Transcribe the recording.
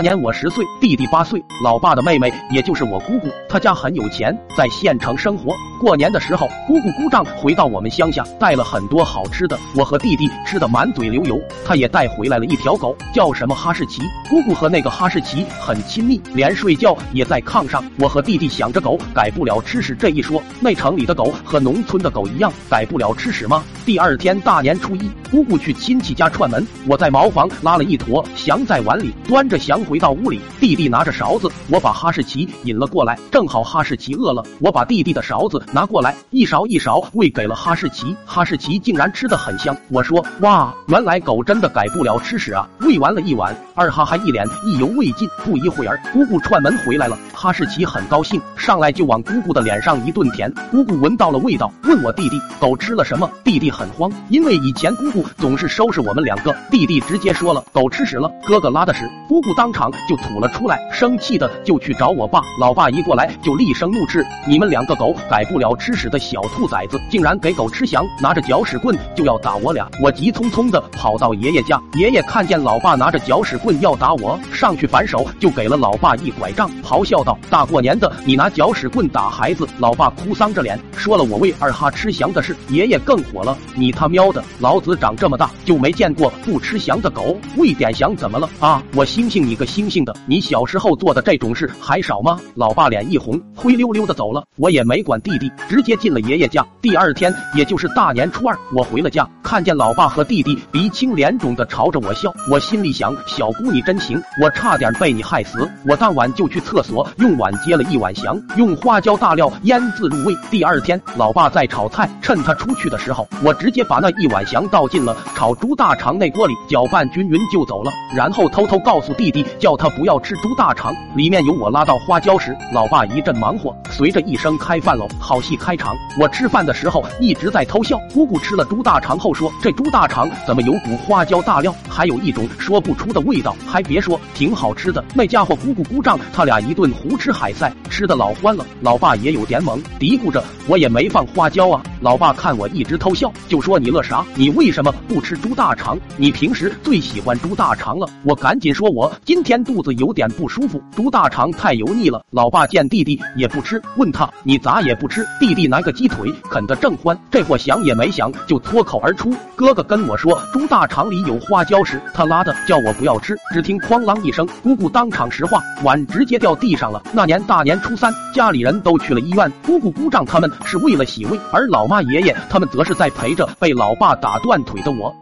年我十岁，弟弟八岁，老爸的妹妹也就是我姑姑，她家很有钱，在县城生活。过年的时候，姑姑姑丈回到我们乡下，带了很多好吃的，我和弟弟吃的满嘴流油。他也带回来了一条狗，叫什么哈士奇。姑姑和那个哈士奇很亲密，连睡觉也在炕上。我和弟弟想着狗改不了吃屎这一说，那城里的狗和农村的狗一样，改不了吃屎吗？第二天大年初一，姑姑去亲戚家串门，我在茅房拉了一坨翔在碗里，端着翔回到屋里。弟弟拿着勺子，我把哈士奇引了过来，正好哈士奇饿了，我把弟弟的勺子拿过来，一勺一勺喂给了哈士奇，哈士奇竟然吃的很香。我说哇，原来狗真的改不了吃屎啊！喂完了一碗，二哈还一脸意犹未尽。不一会儿，姑姑串门回来了，哈士奇很高兴，上来就往姑姑的脸上一顿舔。姑姑闻到了味道，问我弟弟狗吃了什么，弟弟。很慌，因为以前姑姑总是收拾我们两个，弟弟直接说了狗吃屎了，哥哥拉的屎，姑姑当场就吐了出来，生气的就去找我爸，老爸一过来就厉声怒斥你们两个狗改不了吃屎的小兔崽子，竟然给狗吃翔，拿着搅屎棍就要打我俩，我急匆匆的跑到爷爷家，爷爷看见老爸拿着搅屎棍要打我，上去反手就给了老爸一拐杖，咆哮道：大过年的你拿搅屎棍打孩子！老爸哭丧着脸说了我喂二哈吃翔的事，爷爷更火了。你他喵的，老子长这么大就没见过不吃翔的狗，喂点翔怎么了啊？我星星你个星星的，你小时候做的这种事还少吗？老爸脸一红，灰溜溜的走了。我也没管弟弟，直接进了爷爷家。第二天，也就是大年初二，我回了家，看见老爸和弟弟鼻青脸肿的朝着我笑，我心里想，小姑你真行，我差点被你害死。我当晚就去厕所用碗接了一碗翔，用花椒大料腌制入味。第二天，老爸在炒菜，趁他出去的时候，我直接把那一碗翔倒进了炒猪大肠那锅里，搅拌均匀就走了。然后偷偷告诉弟弟，叫他不要吃猪大肠，里面有我拉到花椒时。老爸一阵忙活，随着一声开饭喽，好戏开场。我吃饭的时候一直在偷笑。姑姑吃了猪大肠后说：“这猪大肠怎么有股花椒大料，还有一种说不出的味道？还别说，挺好吃的。”那家伙姑姑姑丈他俩一顿胡吃海塞，吃的老欢了。老爸也有点懵，嘀咕着：“我也没放花椒啊。”老爸看我一直偷笑。就说你乐啥？你为什么不吃猪大肠？你平时最喜欢猪大肠了。我赶紧说，我今今天肚子有点不舒服，猪大肠太油腻了。老爸见弟弟也不吃，问他你咋也不吃？弟弟拿个鸡腿啃得正欢，这货想也没想就脱口而出：哥哥跟我说猪大肠里有花椒时，他拉的叫我不要吃。只听哐啷一声，姑姑当场石化，碗直接掉地上了。那年大年初三，家里人都去了医院，姑姑姑丈他们是为了洗胃，而老妈爷爷他们则是在。陪着被老爸打断腿的我。